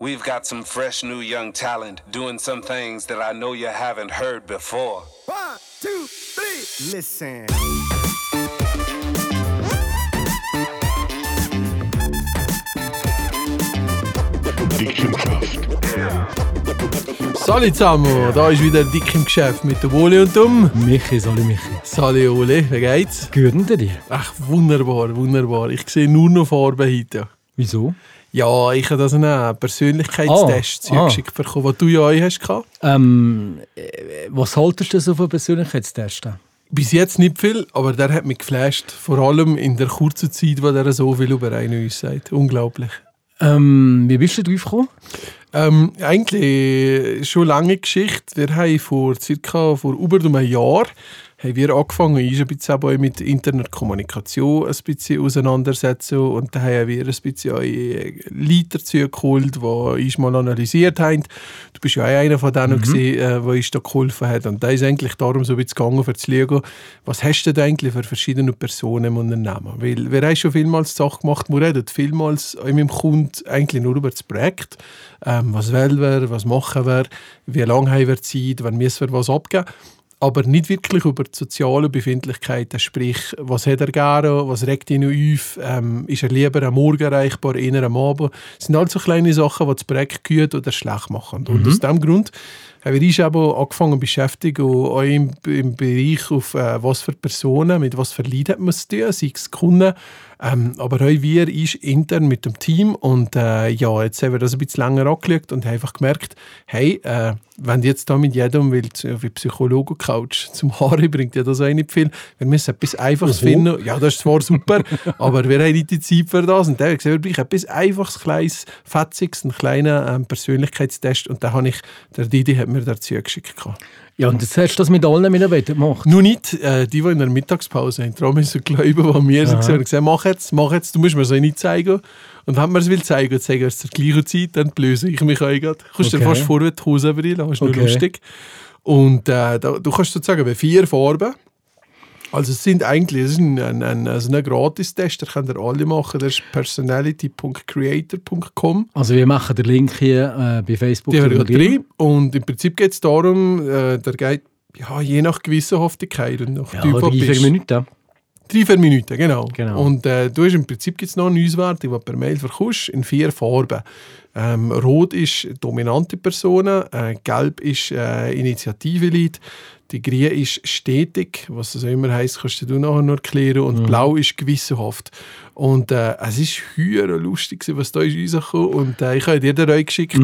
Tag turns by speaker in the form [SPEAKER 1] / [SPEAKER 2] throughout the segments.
[SPEAKER 1] We've got some fresh new young talent doing some things that I know you haven't heard before.
[SPEAKER 2] One, two, three, listen.
[SPEAKER 3] Salut zusammen, da ist wieder Dick im Geschäft mit der Woli und dem
[SPEAKER 4] Michi, Sali Michi.
[SPEAKER 3] Sali Oli, wie geht's?
[SPEAKER 4] Gut unter dir?
[SPEAKER 3] Ach, wunderbar, wunderbar. Ich sehe nur noch Farben heute.
[SPEAKER 4] Wieso?
[SPEAKER 3] Ja, ich habe das einen Persönlichkeitstest
[SPEAKER 4] Ah,
[SPEAKER 3] zugeschickt bekommen, den du ja auch hast.
[SPEAKER 4] Ähm, äh, was haltest du so von Persönlichkeitstesten?
[SPEAKER 3] Bis jetzt nicht viel, aber der hat mich geflasht. Vor allem in der kurzen Zeit, wo er so viel über einen uns sagt. Unglaublich.
[SPEAKER 4] Ähm, wie bist du drauf gekommen?
[SPEAKER 3] Ähm, eigentlich schon lange Geschichte. Wir haben vor circa vor über einem Jahr haben wir angefangen, uns ein bisschen mit Internetkommunikation ein bisschen auseinandersetzen und da haben wir ein bisschen auch Leute dazu geholt, die uns mal analysiert haben. Du bist ja auch einer von denen, mhm. der uns da geholfen hat und da ist eigentlich darum so ein bisschen gegangen, für zu schauen, was hast du denn eigentlich für verschiedene Personen im Unternehmen? Weil wir haben schon vielmals Sachen gemacht, wir reden vielmals mit dem Kunden eigentlich nur über das Projekt, ähm, was will wir, was machen wir, wie lange haben wir Zeit, wann müssen wir was abgeben aber nicht wirklich über die soziale Befindlichkeiten, sprich, was hat er gerne, was regt ihn auf, ähm, ist er lieber am Morgen erreichbar, eher am Abend. Das sind halt so kleine Sachen, die das Projekt gut oder schlecht machen. Mhm. Und aus diesem Grund wir uns eben angefangen zu beschäftigen, auch im, im Bereich auf äh, was für Personen, mit was für Leuten hat man es tun, sei es Kunden, ähm, aber auch wir ist intern mit dem Team und äh, ja, jetzt haben wir das ein bisschen länger angeschaut und haben einfach gemerkt, hey, äh, wenn jetzt da mit jedem will, wie Psychologe Couch zum Haare bringt ja das auch nicht viel. Wir müssen etwas Einfaches
[SPEAKER 4] Oho.
[SPEAKER 3] finden. Ja, das ist zwar super, aber wir haben nicht die Zeit für das. Und da habe ich gesagt, etwas Einfaches, kleines, fetziges, einen kleinen ähm, Persönlichkeitstest. Und da habe ich, der Didi hat mir dazu geschickt.
[SPEAKER 4] Ja, und jetzt hast du das mit allen Mitarbeitern gemacht?
[SPEAKER 3] Nur nicht äh, die, die in der Mittagspause haben. Darum müssen glauben, was wir so gesehen haben. gesagt, mach jetzt, mach jetzt, du musst mir es auch nicht zeigen. Und wenn man es will zeigen, dann zeigen wir es zur gleichen Zeit, dann blöse ich mich auch gerade. Du kannst dir
[SPEAKER 4] Okay.
[SPEAKER 3] fast vorwärts die Hose brillen, ist nur
[SPEAKER 4] Okay.
[SPEAKER 3] lustig. Und äh, da, du kannst sozusagen bei vier Farben. Also es sind eigentlich, es ist ein, ein, also ein Gratis-Test, den könnt ihr alle machen, der ist personality.creator.com.
[SPEAKER 4] Also wir machen den Link hier äh, bei Facebook.
[SPEAKER 3] Die drin. Und im Prinzip geht es darum, äh, der geht ja, je nach Gewissenhaftigkeit und nach
[SPEAKER 4] Ja,
[SPEAKER 3] Typ,
[SPEAKER 4] drei, vier. Minuten.
[SPEAKER 3] Drei, vier Minuten, genau.
[SPEAKER 4] Genau.
[SPEAKER 3] Und äh, du hast im Prinzip gibt's noch eine Auswertung, die du per Mail verkaufst, in vier Farben. Ähm, Rot ist dominante Personen, äh, Gelb ist äh, Initiative-Lead, die Grün ist stetig, was das auch immer heisst, kannst du nachher noch erklären, und Blau ist gewissenhaft. Und äh, es ist höher lustig, was da ist rausgekommen und äh, ich habe dir den geschickt.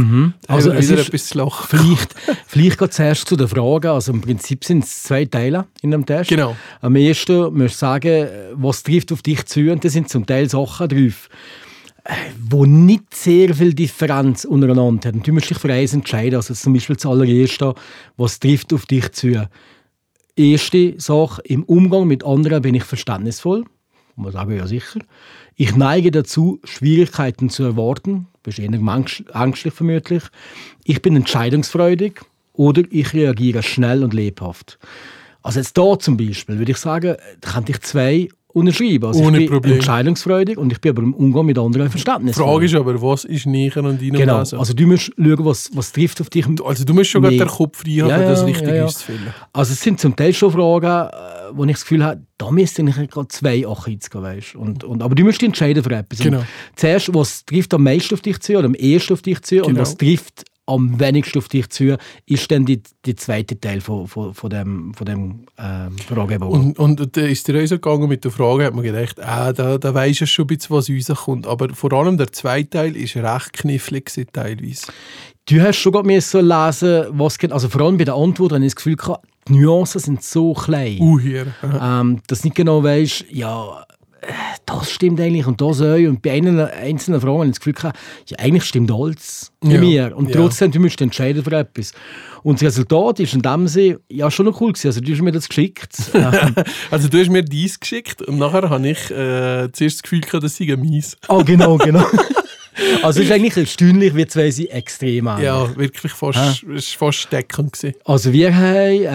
[SPEAKER 4] Also
[SPEAKER 3] Also
[SPEAKER 4] es
[SPEAKER 3] wieder
[SPEAKER 4] ist
[SPEAKER 3] etwas zu lachen.
[SPEAKER 4] Vielleicht, vielleicht geht zuerst zu den Fragen. Also im Prinzip sind es zwei Teile in einem Test.
[SPEAKER 3] Genau.
[SPEAKER 4] Am ersten musst du sagen, was trifft auf dich zu. Und da sind zum Teil Sachen drauf, äh, wo nicht sehr viel Differenz untereinander haben. Du musst dich für eins entscheiden. Also zum Beispiel das allererste, was trifft auf dich zu. Erste Sache, im Umgang mit anderen bin ich verständnisvoll. Man sagen ja sicher. Ich neige dazu, Schwierigkeiten zu erwarten. Bist eher ängstlich vermutlich. Ich bin entscheidungsfreudig oder ich reagiere schnell und lebhaft. Also jetzt da zum Beispiel würde ich sagen, da könnte ich zwei unterschreiben. Also
[SPEAKER 3] Ohne
[SPEAKER 4] ich bin
[SPEAKER 3] Problem.
[SPEAKER 4] entscheidungsfreudig und ich bin aber im Umgang mit anderen
[SPEAKER 3] Die
[SPEAKER 4] verständnisvoll.
[SPEAKER 3] Frage ist aber, was ist näher an deinem
[SPEAKER 4] genau.
[SPEAKER 3] Wesen?
[SPEAKER 4] Also du musst schauen, was, was trifft auf dich.
[SPEAKER 3] Also du musst schon
[SPEAKER 4] Nee.
[SPEAKER 3] den Kopf frei haben,
[SPEAKER 4] Ja,
[SPEAKER 3] um das
[SPEAKER 4] ja,
[SPEAKER 3] richtig
[SPEAKER 4] ja, ja.
[SPEAKER 3] auszufüllen.
[SPEAKER 4] Also es sind zum Teil schon Fragen, äh, wo ich das Gefühl habe, da müsste ich gerade zwei Achits gehen, weißt? und, und Aber du musst dich entscheiden für etwas. Und
[SPEAKER 3] Genau.
[SPEAKER 4] Zuerst, was trifft am meisten auf dich zu oder am ersten auf dich zu und
[SPEAKER 3] Genau.
[SPEAKER 4] was trifft am wenigsten auf dich zu, ist dann die, die zweite Teil von, von, von dem, von dem ähm, Fragebogen.
[SPEAKER 3] Und, und da ist der so gegangen mit der Frage, hat man gedacht, ah, da, da weisst du schon ein bisschen, was rauskommt. Aber vor allem der zweite Teil ist recht knifflig teilweise.
[SPEAKER 4] Du hast schon gerade so lesen, was geht. Also vor allem bei der Antwort habe ich das Gefühl gehabt, die Nuancen sind so klein.
[SPEAKER 3] Uh, hier.
[SPEAKER 4] Ähm, dass du nicht genau weißt, ja, das stimmt eigentlich und das auch. Und bei einen, einzelnen Fragen habe ich das Gefühl gehabt, ja, eigentlich stimmt alles bei
[SPEAKER 3] Ja,
[SPEAKER 4] mir. Und
[SPEAKER 3] ja.
[SPEAKER 4] trotzdem, du musst entscheiden für etwas. Und das Resultat ist in dem Sinne ja schon noch cool gewesen. Also du hast mir das geschickt.
[SPEAKER 3] Also du hast mir dies geschickt und nachher habe ich äh, zuerst das Gefühl gehabt, das sei mies.
[SPEAKER 4] ah, genau, genau. Also es ist eigentlich erstaunlich, wie zwei sie extrem an.
[SPEAKER 3] Ja, wirklich fast, war fast steckend. Gewesen.
[SPEAKER 4] Also wir haben, äh,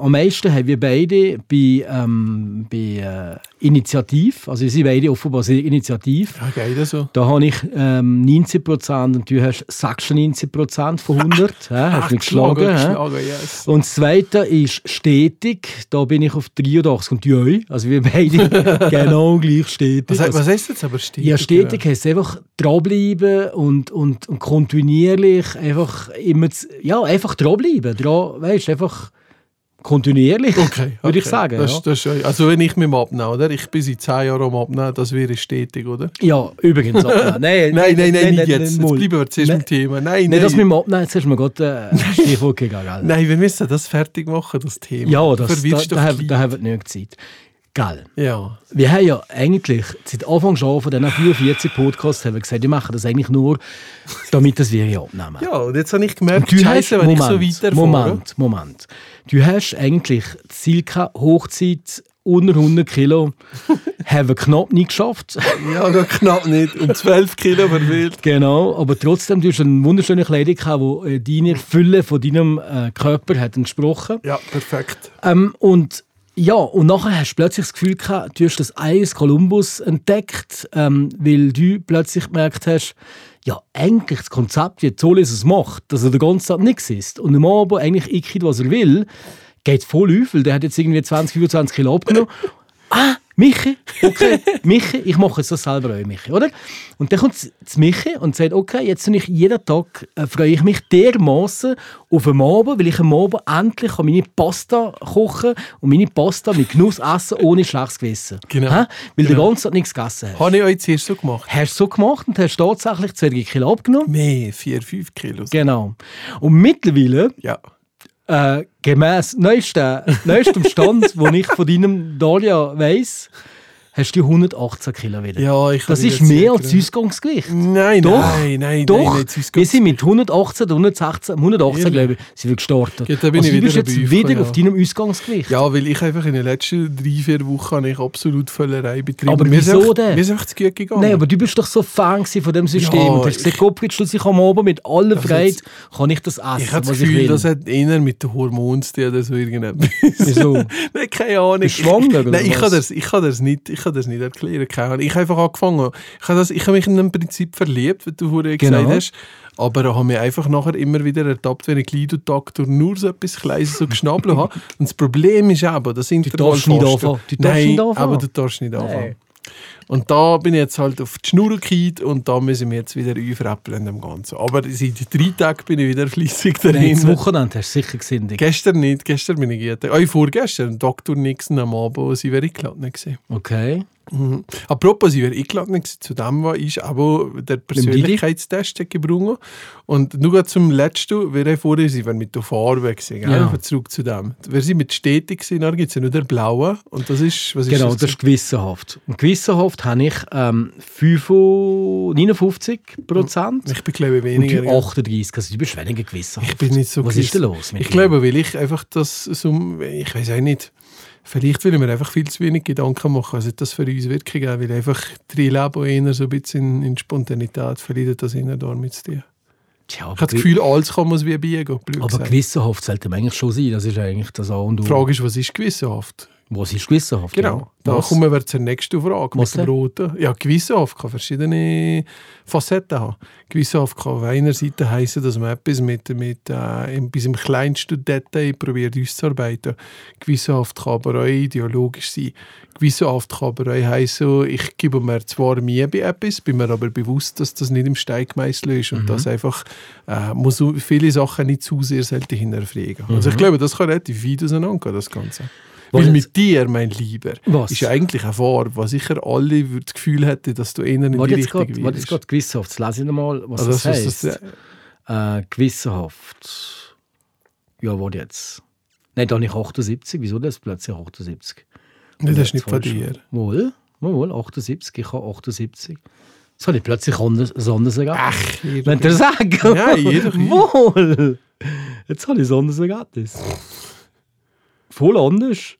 [SPEAKER 4] am meisten haben wir beide bei, ähm, bei äh, Initiativ, also wir sind beide offenbar sehr initiativ.
[SPEAKER 3] Ja, geil so.
[SPEAKER 4] Da habe ich ähm, 90% und du hast 96% von 100. ja, hast mich geschlagen.
[SPEAKER 3] geschlagen yes.
[SPEAKER 4] Und das Zweite ist stetig. Da bin ich auf 83 und du. Also wir beide genau gleich stetig.
[SPEAKER 3] Was, he-
[SPEAKER 4] Also,
[SPEAKER 3] was heißt jetzt aber stetig?
[SPEAKER 4] ja, stetig heisst einfach dranbleiben und, und, und kontinuierlich einfach immer, z- ja, einfach dranbleiben. Dran, weißt einfach kontinuierlich,
[SPEAKER 3] Okay,
[SPEAKER 4] würde ich
[SPEAKER 3] okay.
[SPEAKER 4] sagen.
[SPEAKER 3] Das,
[SPEAKER 4] ja.
[SPEAKER 3] das ist, also wenn ich mit dem Abnehmen, oder? Ich bin seit 10 Jahren am Abnehmen, das wäre stetig, oder?
[SPEAKER 4] ja, übrigens. Abnehmen. Nein,
[SPEAKER 3] Nein, nein, nein, nicht jetzt. Jetzt bleiben wir zuerst
[SPEAKER 4] Nein.
[SPEAKER 3] Thema. Nein,
[SPEAKER 4] Nein,
[SPEAKER 3] nein.
[SPEAKER 4] das mit dem Abnehmen, jetzt hast du mir gerade äh, Stichwort gegeben. gell?
[SPEAKER 3] nein, wir müssen das fertig machen, das Thema.
[SPEAKER 4] Ja, das, da, da, haben- da haben wir nicht Zeit. Gell.
[SPEAKER 3] Ja.
[SPEAKER 4] Wir haben ja eigentlich seit Anfang schon von diesen 44 Podcasts haben wir gesagt, wir machen das eigentlich nur, damit das wir ja abnehmen.
[SPEAKER 3] ja, und jetzt habe ich gemerkt,
[SPEAKER 4] du
[SPEAKER 3] scheiße,
[SPEAKER 4] hast,
[SPEAKER 3] wenn
[SPEAKER 4] Moment,
[SPEAKER 3] ich so weiterfahre.
[SPEAKER 4] Moment, Moment. Du hast eigentlich gehabt, Hochzeit unter 100 Kilo, haben wir knapp nicht geschafft.
[SPEAKER 3] Ja, noch knapp nicht. Um 12 Kilo verfehlt.
[SPEAKER 4] genau, aber trotzdem, du hast eine wunderschöne Kleidung gehabt, die deiner Fülle von deinem äh, Körper hat entsprochen.
[SPEAKER 3] Ja, perfekt.
[SPEAKER 4] Ähm, und ja, und nachher hast du plötzlich das Gefühl gehabt, du hast das Eis Columbus entdeckt, ähm, weil du plötzlich gemerkt hast, ja, eigentlich das Konzept, wie Zolis es macht, dass er den ganzen Tag nichts isst und am Abend eigentlich ikit, was er will, geht voll auf, weil der hat jetzt irgendwie 20, 25 Kilo abgenommen. ah, Michi, okay, Michi, ich mache jetzt das selber auch, Michi, oder? Und dann kommt das Michi und sagt, okay, jetzt ich jeden Tag, äh, freue ich mich dermaßen auf den Abend, weil ich am Abend endlich meine Pasta kochen und meine Pasta mit Genuss essen, ohne schlechtes Gewissen.
[SPEAKER 3] Genau.
[SPEAKER 4] Hä? Weil du
[SPEAKER 3] Genau.
[SPEAKER 4] den ganzen Tag nichts gegessen hast.
[SPEAKER 3] Habe ich euch zuerst so gemacht?
[SPEAKER 4] Hast du so gemacht und hast tatsächlich 20 Kilo abgenommen?
[SPEAKER 3] Mehr, 4, 5 Kilo.
[SPEAKER 4] Genau. Und mittlerweile
[SPEAKER 3] Ja.
[SPEAKER 4] Äh, gemäß neuestem, Stand, wo ich von deinem Dalia weiss, hast du 118 Kilo wieder.
[SPEAKER 3] Ja, ich
[SPEAKER 4] das ist
[SPEAKER 3] wieder
[SPEAKER 4] mehr als Ausgangsgewicht.
[SPEAKER 3] Nein,
[SPEAKER 4] Doch,
[SPEAKER 3] nein, nein,
[SPEAKER 4] Doch,
[SPEAKER 3] nein, das
[SPEAKER 4] wir sind mit 118, 116, 118
[SPEAKER 3] Ehrlich?
[SPEAKER 4] glaube ich, sind wir gestartet.
[SPEAKER 3] Ja, bin
[SPEAKER 4] also
[SPEAKER 3] ich
[SPEAKER 4] du bist
[SPEAKER 3] wieder
[SPEAKER 4] jetzt wieder
[SPEAKER 3] gekommen,
[SPEAKER 4] auf
[SPEAKER 3] ja.
[SPEAKER 4] deinem Ausgangsgewicht.
[SPEAKER 3] Ja, weil ich einfach in den letzten drei, vier Wochen habe ich absolut Völlerei betrieben.
[SPEAKER 4] Aber
[SPEAKER 3] Mir ist
[SPEAKER 4] wieso
[SPEAKER 3] einfach-
[SPEAKER 4] denn?
[SPEAKER 3] Mir ist einfach zu gut gegangen.
[SPEAKER 4] Nein, aber du bist doch so Fan von dem System
[SPEAKER 3] Ja,
[SPEAKER 4] und hast gesagt,
[SPEAKER 3] ich-
[SPEAKER 4] Gottfried, schlussendlich am Abend mit aller
[SPEAKER 3] jetzt-
[SPEAKER 4] kann ich das essen,
[SPEAKER 3] ich habe das
[SPEAKER 4] ich
[SPEAKER 3] Gefühl, das hat eher mit den Hormonen zu tun oder so irgendetwas.
[SPEAKER 4] Wieso?
[SPEAKER 3] Nein, keine Ahnung.
[SPEAKER 4] Bist du schwanger, oder
[SPEAKER 3] Nein, ich kann, das, ich, kann das nicht, ich kann das nicht erklären. Keine. Ich habe einfach angefangen. Ich habe, das, ich habe mich in einem Prinzip verliebt, wie du vorhin
[SPEAKER 4] Genau.
[SPEAKER 3] gesagt hast. Aber habe mich einfach nachher immer wieder ertappt, wenn ich Glido-Taktor nur so etwas Kleines so geschnabelt habe. Und das Problem ist eben, das
[SPEAKER 4] darfst nicht anfangen. Du darfst
[SPEAKER 3] Nein,
[SPEAKER 4] nicht anfangen.
[SPEAKER 3] aber du darfst nicht anfangen.
[SPEAKER 4] Nein.
[SPEAKER 3] Und da bin ich jetzt halt auf die Schnur gekehrt und da müssen wir jetzt wieder einfrappeln dem Ganzen. Aber seit drei Tagen bin ich wieder fleissig
[SPEAKER 4] Nein,
[SPEAKER 3] darin.
[SPEAKER 4] das Wochenende hast du sicher gesündigt.
[SPEAKER 3] Gestern nicht, gestern bin ich gut. Oh, vorgestern, Dr. Nixon am Abend, sie wäre eingeladen gewesen.
[SPEAKER 4] Okay.
[SPEAKER 3] Mhm. Apropos, sie wäre eingeladen zu dem, was ich aber der Persönlichkeitstest hat gebrungen. Und nur zum Letzten, wir haben vorher, sie wäre mit der Farbe gell?
[SPEAKER 4] Ja.
[SPEAKER 3] zurück zu dem. Wäre sie mit stetig gewesen, dann gibt es ja nur der blaue und das ist, was ist
[SPEAKER 4] Genau,
[SPEAKER 3] das?
[SPEAKER 4] das ist gewissenhaft. Und gewissenhaft habe ich ähm, 55 59 Prozent
[SPEAKER 3] ich bin glaube ich
[SPEAKER 4] und
[SPEAKER 3] weniger. gell?
[SPEAKER 4] 38, also du bist weniger gewissenhaft.
[SPEAKER 3] Ich bin nicht so
[SPEAKER 4] Was
[SPEAKER 3] gewiss.
[SPEAKER 4] ist denn los mit
[SPEAKER 3] Ich glaube, weil ich einfach das so, ich weiß auch nicht, vielleicht will ich mir einfach viel zu wenig Gedanken machen, was hat das für uns wirklich geben, weil einfach drei Leben eher so ein bisschen in, Spontanität verliert das eher damit zu tun.
[SPEAKER 4] Tja, aber,
[SPEAKER 3] Ich habe das Gefühl, alles kann man es wie biegen, blöd
[SPEAKER 4] aber gewissenhaft sollte man eigentlich schon sein. Das ist eigentlich das A und O.
[SPEAKER 3] Die Frage ist, was ist gewissenhaft?
[SPEAKER 4] Was ist gewissenhaft?
[SPEAKER 3] Genau,
[SPEAKER 4] Ja.
[SPEAKER 3] da
[SPEAKER 4] Was?
[SPEAKER 3] kommen wir zur nächsten Frage
[SPEAKER 4] Was
[SPEAKER 3] mit dem? Roten. Ja, gewissenhaft kann verschiedene Facetten haben. Gewissenhaft kann auf einer Seite heißen, dass man etwas mit, mit äh, bis im kleinsten Detail probiert auszuarbeiten. Gewissenhaft kann aber auch ideologisch sein. Gewissenhaft kann aber auch heißen, ich gebe mir zwar Mühe bei etwas, bin mir aber bewusst, dass das nicht im Stein gemeißelt ist
[SPEAKER 4] Mhm.
[SPEAKER 3] und dass einfach äh, muss viele Sachen nicht zu sehr selten hinterfragen. Also
[SPEAKER 4] Mhm.
[SPEAKER 3] ich glaube, das kann relativ weit auseinandergehen, das Ganze.
[SPEAKER 4] Was
[SPEAKER 3] Weil
[SPEAKER 4] jetzt-
[SPEAKER 3] mit dir, mein Lieber,
[SPEAKER 4] Was?
[SPEAKER 3] ist ja eigentlich eine Farbe, was sicher alle das Gefühl hätten, dass du eher in die Richtung
[SPEAKER 4] grad- warte jetzt
[SPEAKER 3] willst.
[SPEAKER 4] gerade gewissenhaft. Jetzt lese ich nochmal, was
[SPEAKER 3] Also
[SPEAKER 4] das,
[SPEAKER 3] das,
[SPEAKER 4] heisst.
[SPEAKER 3] was das,
[SPEAKER 4] Äh, gewissenhaft. Ja, warte jetzt. Nein, da ich 78. Wieso das plötzlich 78?
[SPEAKER 3] Nein, das ist nicht von dir.
[SPEAKER 4] Wohl, wohl, 78. Ich habe 78. Jetzt habe ich plötzlich anders, Ergebnis.
[SPEAKER 3] Ach, jeder-
[SPEAKER 4] Wenn ihr sagt.
[SPEAKER 3] Ja, jeder-
[SPEAKER 4] Wohl. Jetzt habe ich ein anderes Ergebnis. Voll anders.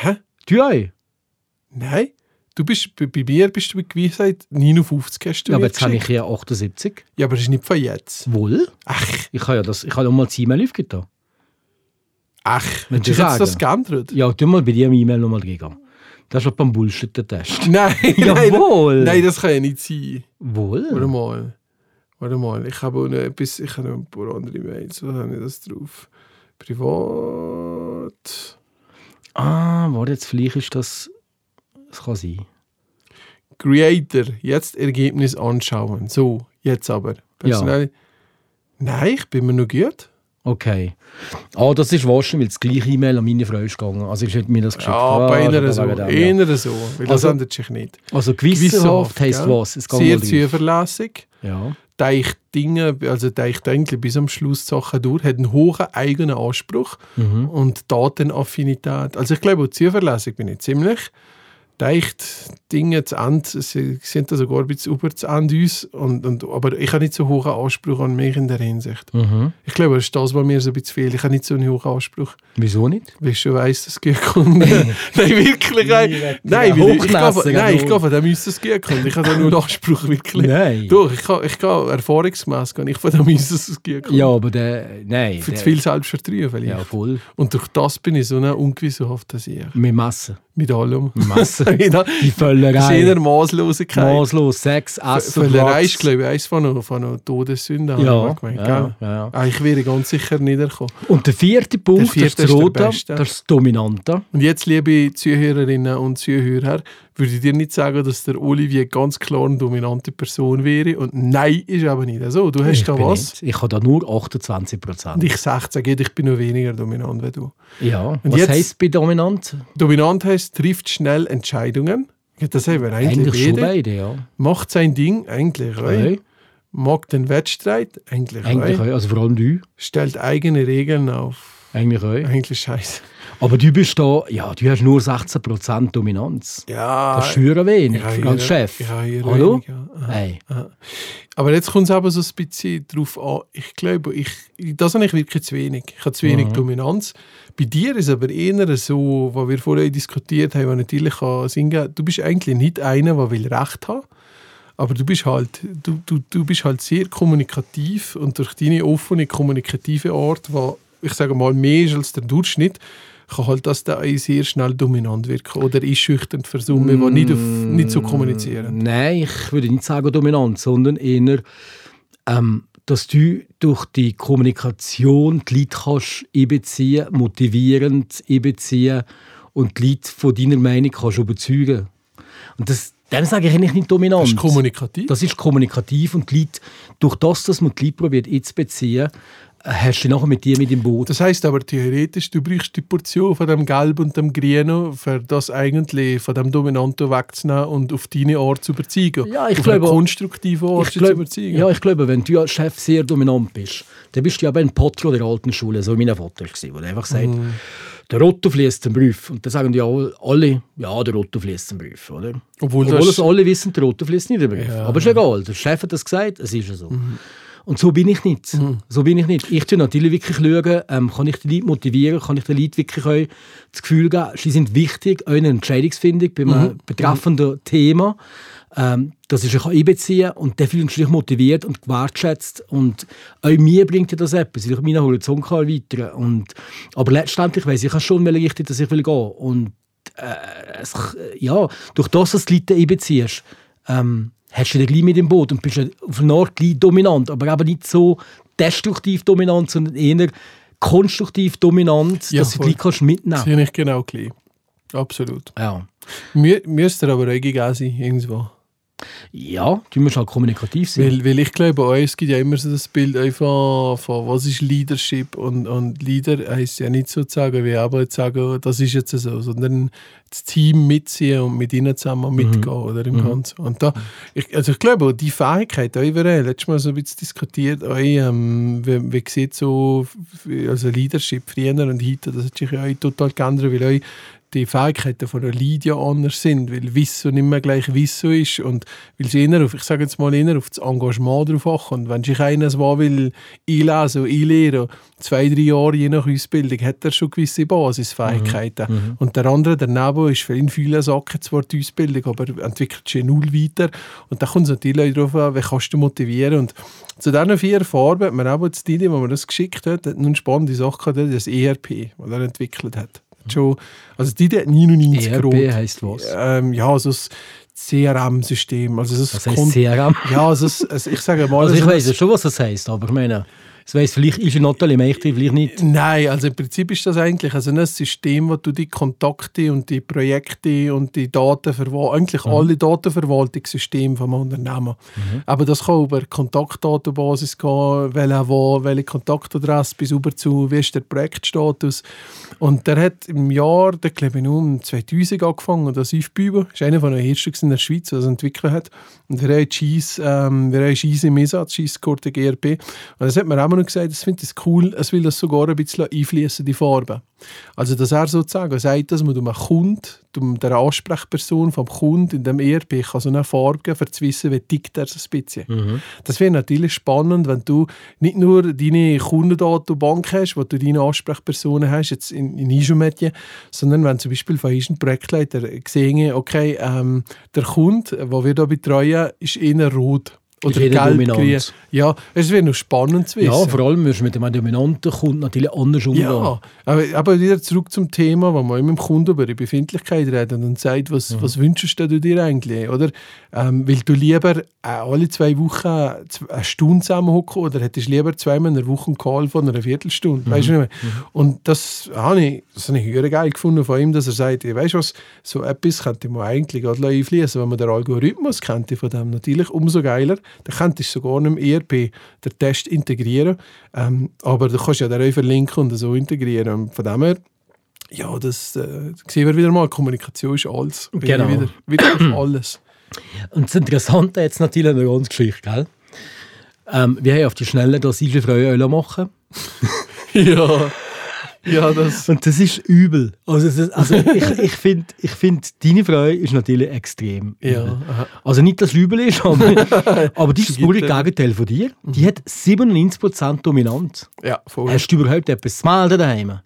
[SPEAKER 3] Hä?
[SPEAKER 4] Du auch?
[SPEAKER 3] Nein? Du bist, bei, bei mir bist du bei Gewissheit 59 hast du
[SPEAKER 4] Ja, aber jetzt habe ich ja 78.
[SPEAKER 3] Ja, aber das ist nicht von jetzt.
[SPEAKER 4] Wohl?
[SPEAKER 3] Ach,
[SPEAKER 4] Ich habe ja das, ich habe ja mal das E-Mail aufgetan.
[SPEAKER 3] ach.
[SPEAKER 4] Wenn du
[SPEAKER 3] jetzt das geändert?
[SPEAKER 4] Ja, tu mal bei dir E-Mail nochmal gehen. Das ist schon beim Bullshit-Test.
[SPEAKER 3] Nein,
[SPEAKER 4] Jawohl.
[SPEAKER 3] Nein, nein, das kann ja nicht sein.
[SPEAKER 4] Wohl?
[SPEAKER 3] Warte mal. Warte mal. Ich habe auch noch etwas, ich habe noch ein paar andere Mails. Wo habe ich das drauf? Privat.
[SPEAKER 4] Ah, warte, jetzt vielleicht ist das... Das kann sein.
[SPEAKER 3] Creator. Jetzt Ergebnis anschauen. So, jetzt aber. Personell. Nein, ich bin mir noch gut.
[SPEAKER 4] Okay. Ah, das ist wahrscheinlich, weil das gleiche E-Mail an meine Frau ist gegangen. Also ich hätte mir das geschickt.
[SPEAKER 3] Ja, bei
[SPEAKER 4] Ah,
[SPEAKER 3] einer
[SPEAKER 4] das
[SPEAKER 3] so.
[SPEAKER 4] wegen dem, ja.
[SPEAKER 3] Einer so. Weil das
[SPEAKER 4] Also-
[SPEAKER 3] ändert sich nicht.
[SPEAKER 4] Also gewissenhaft heisst
[SPEAKER 3] gell?
[SPEAKER 4] was? Es
[SPEAKER 3] Sehr zuverlässig.
[SPEAKER 4] Ja.
[SPEAKER 3] Deicht Dinge, also deicht eigentlich bis am Schluss Sachen durch, hat einen hohen eigenen Anspruch
[SPEAKER 4] Mhm.
[SPEAKER 3] und Datenaffinität. Also ich glaube, auch zuverlässig bin ich ziemlich. Deicht Dinge zu Ende, sie sind da sogar ein bisschen über zu Ende uns, und, und, aber ich habe nicht so hohen Anspruch an mich in der Hinsicht.
[SPEAKER 4] Mhm.
[SPEAKER 3] Ich glaube, das ist das, was mir so ein bisschen fehlt. Ich habe nicht so einen hohen Anspruch.
[SPEAKER 4] Wieso nicht?
[SPEAKER 3] Weil ich schon weiss, dass es gut kommt. nein, wirklich. Nein, nein, weil ich, ich, gehe nein, ich gehe von dem aus, dass es gut kommt. Ich habe da nur einen Anspruch, wirklich.
[SPEAKER 4] Nein.
[SPEAKER 3] Doch, ich kann, ich kann erfahrungsgemäß gehen. Ich von dem aus, dass es gut kommt.
[SPEAKER 4] Ja, aber der... Nein.
[SPEAKER 3] Für
[SPEAKER 4] der,
[SPEAKER 3] zu viel Selbstvertrauen vielleicht.
[SPEAKER 4] Ja, voll.
[SPEAKER 3] Und durch das bin ich so ein ungewissenhafter Seher.
[SPEAKER 4] Mit Massen.
[SPEAKER 3] Mit allem.
[SPEAKER 4] Massen. Die
[SPEAKER 3] Das ist eher
[SPEAKER 4] Völlerei.
[SPEAKER 3] Maßlosigkeit.
[SPEAKER 4] Maßlos, Sex, Essen,
[SPEAKER 3] Völlerei ist, glaube ich, eins von den von den Todessünden.
[SPEAKER 4] Ja,
[SPEAKER 3] gemeint,
[SPEAKER 4] ja, ja, ja.
[SPEAKER 3] Ah, ich wäre ganz sicher niedergekommen.
[SPEAKER 4] Und der vierte Punkt,
[SPEAKER 3] vierte
[SPEAKER 4] das
[SPEAKER 3] der
[SPEAKER 4] Rote,
[SPEAKER 3] beste.
[SPEAKER 4] das ist das Dominante.
[SPEAKER 3] Und jetzt, liebe Zuhörerinnen und Zuhörer, würde ich dir nicht sagen, dass der Olivier ganz klar eine dominante Person wäre. Und nein, ist aber nicht so. Du hast
[SPEAKER 4] ich
[SPEAKER 3] da was.
[SPEAKER 4] Nicht. Ich habe da nur 28
[SPEAKER 3] Und
[SPEAKER 4] Prozent.
[SPEAKER 3] ich 16 geht, ich bin noch weniger dominant wie du.
[SPEAKER 4] Ja,
[SPEAKER 3] Und
[SPEAKER 4] was
[SPEAKER 3] jetzt-
[SPEAKER 4] heisst bei dominant?
[SPEAKER 3] Dominant heißt, trifft schnell Entscheidungen. Das haben wir eigentlich,
[SPEAKER 4] Eigentlich schon
[SPEAKER 3] beide.
[SPEAKER 4] beide, ja.
[SPEAKER 3] Macht sein Ding, eigentlich. Okay. Mag den Wettstreit, eigentlich.
[SPEAKER 4] Eigentlich auch. Also vor allem du.
[SPEAKER 3] Stellt eigene Regeln auf.
[SPEAKER 4] Eigentlich auch.
[SPEAKER 3] Eigentlich scheiße.
[SPEAKER 4] Aber du bist da, ja, du hast nur 16% Dominanz.
[SPEAKER 3] Ja.
[SPEAKER 4] Das schwer wenig
[SPEAKER 3] ja,
[SPEAKER 4] als Chef.
[SPEAKER 3] Ja, hier
[SPEAKER 4] Hallo?
[SPEAKER 3] ja. Aha.
[SPEAKER 4] Hey.
[SPEAKER 3] Aber jetzt kommt es aber so ein bisschen darauf an. Ich glaube, ich, das habe ich wirklich zu wenig. Ich habe zu wenig
[SPEAKER 4] Mhm.
[SPEAKER 3] Dominanz. Bei dir ist aber eher so, was wir vorher diskutiert haben, was natürlich kann Sinn geben, du bist eigentlich nicht einer, der will Recht haben aber du bist halt, du, du, du bist halt sehr kommunikativ und durch deine offene, kommunikative Art, die, ich sage mal, mehr ist als der Durchschnitt, kann halt das da sehr schnell dominant wirken oder einschüchternd Summe, die nicht, auf, nicht so kommunizieren.
[SPEAKER 4] Nein, ich würde nicht sagen dominant, sondern eher, ähm, dass du durch die Kommunikation die Leute kannst einbeziehen, motivierend einbeziehen und die Leute von deiner Meinung kannst überzeugen. Und das, dann sage ich eigentlich nicht dominant.
[SPEAKER 3] Das ist kommunikativ.
[SPEAKER 4] Das ist kommunikativ und die Leute, durch das, dass man die Leute probiert einzubeziehen, hast du nachher mit dir mit im Boot.
[SPEAKER 3] Das heißt aber theoretisch, du brauchst die Portion von dem Gelb und dem Grünen, für das eigentlich von dem Dominanten wegzunehmen und auf deine Art zu überzeugen.
[SPEAKER 4] Ja, ich
[SPEAKER 3] auf
[SPEAKER 4] glaube-
[SPEAKER 3] konstruktive Art
[SPEAKER 4] Ich
[SPEAKER 3] zu
[SPEAKER 4] glaub,
[SPEAKER 3] überzeugen.
[SPEAKER 4] ja, ich glaube, wenn du als Chef sehr dominant bist, dann bist du ja ein Potro der alten Schule, so wie mein Vater war, wo der einfach sagt,
[SPEAKER 3] Mhm.
[SPEAKER 4] der Rotto fließt zum Brief. Und dann sagen die alle, ja, der Rotto fließt zum Brief, oder?
[SPEAKER 3] Obwohl
[SPEAKER 4] Obwohl
[SPEAKER 3] das-
[SPEAKER 4] es alle wissen, der Rotto fließt nicht zum Brief.
[SPEAKER 3] Ja.
[SPEAKER 4] Aber ist egal, der Chef hat das gesagt, es ist ja so.
[SPEAKER 3] Mhm.
[SPEAKER 4] Und so bin ich nicht. So bin ich nicht. Ich tue natürlich wirklich schauen, ähm, kann ich die Leute motivieren, kann ich den Leuten wirklich das Gefühl geben, sie sind wichtig, einer Entscheidungsfindung bei einem betreffenden Thema, ähm, dass ich sie einbeziehen kann und der fühlt sich motiviert und gewertschätzt und auch mir bringt das etwas, weil ich meinen Horizont kann erweitern und Aber letztendlich weiss ich, schon welche Richtung, dass ich will gehen. Und äh, es, ja, durch das, dass du die Leute einbeziehst, ähm, hast du dich gleich mit im Boot und bist auf eine Art gleich dominant, aber eben nicht so destruktiv dominant, sondern eher konstruktiv dominant,
[SPEAKER 3] Ja,
[SPEAKER 4] dass du
[SPEAKER 3] voll.
[SPEAKER 4] Leute kannst mitnehmen
[SPEAKER 3] Das sehe ich genau gleich. Absolut.
[SPEAKER 4] ja.
[SPEAKER 3] Mü müsste aber auch gegeben sein, irgendwo.
[SPEAKER 4] Ja, du musst halt kommunikativ sein.
[SPEAKER 3] Weil, weil ich glaube, auch, es gibt ja immer so das Bild einfach von, was ist Leadership und, und Leader heisst ja nicht sozusagen, wie aber sagen, das ist jetzt so, sondern das Team mitziehen und mit ihnen zusammen mitgehen oder im Ganzen. Und da, ich, also ich glaube, die Fähigkeit, auch überall, letztes Mal so ein bisschen diskutiert, auch, ähm, wie, wie sieht so, also Leadership früher und heute, das hat sich ja auch total geändert, weil auch die Fähigkeiten von einer Lydia anders sind, weil Wissen nicht mehr gleich Wissen ist und weil sie eher auf, ich sage jetzt mal, eher auf das Engagement drauf ankommt. Wenn sich einer was will einlesen und einlehren, zwei, drei Jahre je nach Ausbildung, hat er schon gewisse Basisfähigkeiten.
[SPEAKER 4] Mhm.
[SPEAKER 3] Und der andere daneben ist für ihn viele Sachen zwar die Ausbildung, aber entwickelt sich null weiter. Und da kommt es natürlich darauf an, wie kannst du motivieren. Und zu diesen vier Farben hat man auch die Idee, wo man das geschickt hat, hat eine spannende Sache gehabt, das ERP, das er entwickelt hat. Schon, also die hat 99
[SPEAKER 4] ERP
[SPEAKER 3] Grad.
[SPEAKER 4] Heisst was?
[SPEAKER 3] Ähm, ja, also das CRM-System. Also das
[SPEAKER 4] Was heisst
[SPEAKER 3] kommt-
[SPEAKER 4] CRM?
[SPEAKER 3] Ja, also, das, also ich sage mal...
[SPEAKER 4] Also ich
[SPEAKER 3] also
[SPEAKER 4] weiß ja schon, was das heisst, aber ich meine, es weiss vielleicht ist ein Notary Meichter, vielleicht nicht.
[SPEAKER 3] Nein, also im Prinzip ist das eigentlich also ein System, wo du die Kontakte und die Projekte und die Datenverwaltung, eigentlich alle Datenverwaltungssysteme vom Unternehmen. Aber das kann über Kontaktdatenbasis gehen, welche, wo, welche Kontaktadresse bis über zu, wie ist der Projektstatus. Und der hat im Jahr, der glaube ich um 2000 angefangen, und das ist Büber, ist einer von den ersten in der Schweiz, der das entwickelt hat. Und wir haben Cheese, ähm, wir haben Cheese im Einsatz, Cheese Korte GRP. Und das hat mir auch noch gesagt, das findet es cool, es will das sogar ein bisschen einfließen, die Farbe. Also, dass er sozusagen sagt, dass man dem Kunden, dem, der Ansprechperson vom Kunden in dem ERP kann so eine Farbe geben, um zu wissen, wie tickt er so ein bisschen. Das wäre natürlich spannend, wenn du nicht nur deine Kundendatenbank hast, wo du deine Ansprechpersonen hast, jetzt in, in Isomedia, sondern wenn zum Beispiel von einem Projektleiter gesehen okay, ähm, der Kunde, den wir hier betreuen, ist eher rot. Oder
[SPEAKER 4] eher
[SPEAKER 3] gelb
[SPEAKER 4] dominant.
[SPEAKER 3] grün. Ja, es wäre noch spannend zu wissen.
[SPEAKER 4] Ja, vor allem müssen wir mit dem dominanten Kunden natürlich anders umgehen.
[SPEAKER 3] Ja, aber, aber wieder zurück zum Thema, wo man mit dem Kunden über die Befindlichkeit redet und sagt, was,
[SPEAKER 4] Mhm.
[SPEAKER 3] was wünschst du dir eigentlich? Oder ähm, willst du lieber äh, alle zwei Wochen eine Stunde zusammenhocken oder hättest du lieber zweimal in der Woche einen Call von einer Viertelstunde?
[SPEAKER 4] Mhm.
[SPEAKER 3] Weißt du nicht mehr? Und das habe ich, das habe ich höher geil gefunden von ihm, dass er sagt, weißt du was, so etwas könnte man eigentlich gerade einfließen, wenn man den Algorithmus kennt von dem natürlich umso geiler. Dann könntest du sogar im ERP den Test integrieren, ähm, aber du kannst ja den auch verlinken und so integrieren. Und von dem her, ja, das äh, sehen wir wieder mal, Kommunikation ist alles.
[SPEAKER 4] Genau.
[SPEAKER 3] Wieder, wieder auf alles.
[SPEAKER 4] Und das Interessante jetzt natürlich an der ganzen Geschichte, gell? Ähm, wir haben auf die Schnelle das Igelfreude machen
[SPEAKER 3] ja, ja, das...
[SPEAKER 4] Und das ist übel. Also, das, also ich, ich finde, ich find, deine Freude ist natürlich extrem.
[SPEAKER 3] Ja, aha.
[SPEAKER 4] Also nicht, dass es übel ist, aber, aber die ist das pure Gegenteil von dir. Die hat 97% dominant.
[SPEAKER 3] Ja, voll.
[SPEAKER 4] Hast du überhaupt etwas zu melden daheim?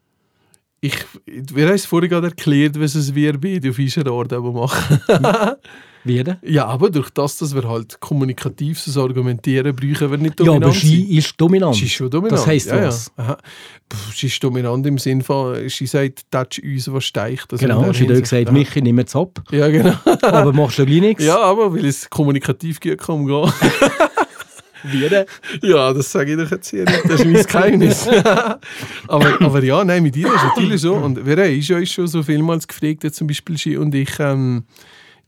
[SPEAKER 3] Ich, wir haben es vorhin gerade erklärt, was es wir bei auf Iserort aber machen.
[SPEAKER 4] Wie denn?
[SPEAKER 3] ja, aber durch das, dass wir halt kommunikativ so argumentieren, brauchen wir nicht
[SPEAKER 4] Ja,
[SPEAKER 3] dominant
[SPEAKER 4] aber sie ist dominant.
[SPEAKER 3] Sie ist schon dominant.
[SPEAKER 4] Das heisst
[SPEAKER 3] ja,
[SPEAKER 4] was?
[SPEAKER 3] Ja. Pff, Sie ist dominant im Sinne von, sie sagt, touch uns, was steigt. Also
[SPEAKER 4] Genau, sie hat gesagt,
[SPEAKER 3] Aha.
[SPEAKER 4] Michi, nimm jetzt ab.
[SPEAKER 3] Ja, genau.
[SPEAKER 4] Aber machst du gleich nichts?
[SPEAKER 3] ja, aber weil es kommunikativ gut kann gehen.
[SPEAKER 4] Denn?
[SPEAKER 3] Ja, das sage ich doch jetzt hier nicht, das ist mein Geheimnis. aber, aber ja, nein, mit ihr ist es natürlich so. Und wir haben uns schon so vielmals gefragt, zum Beispiel sie und ich, ähm,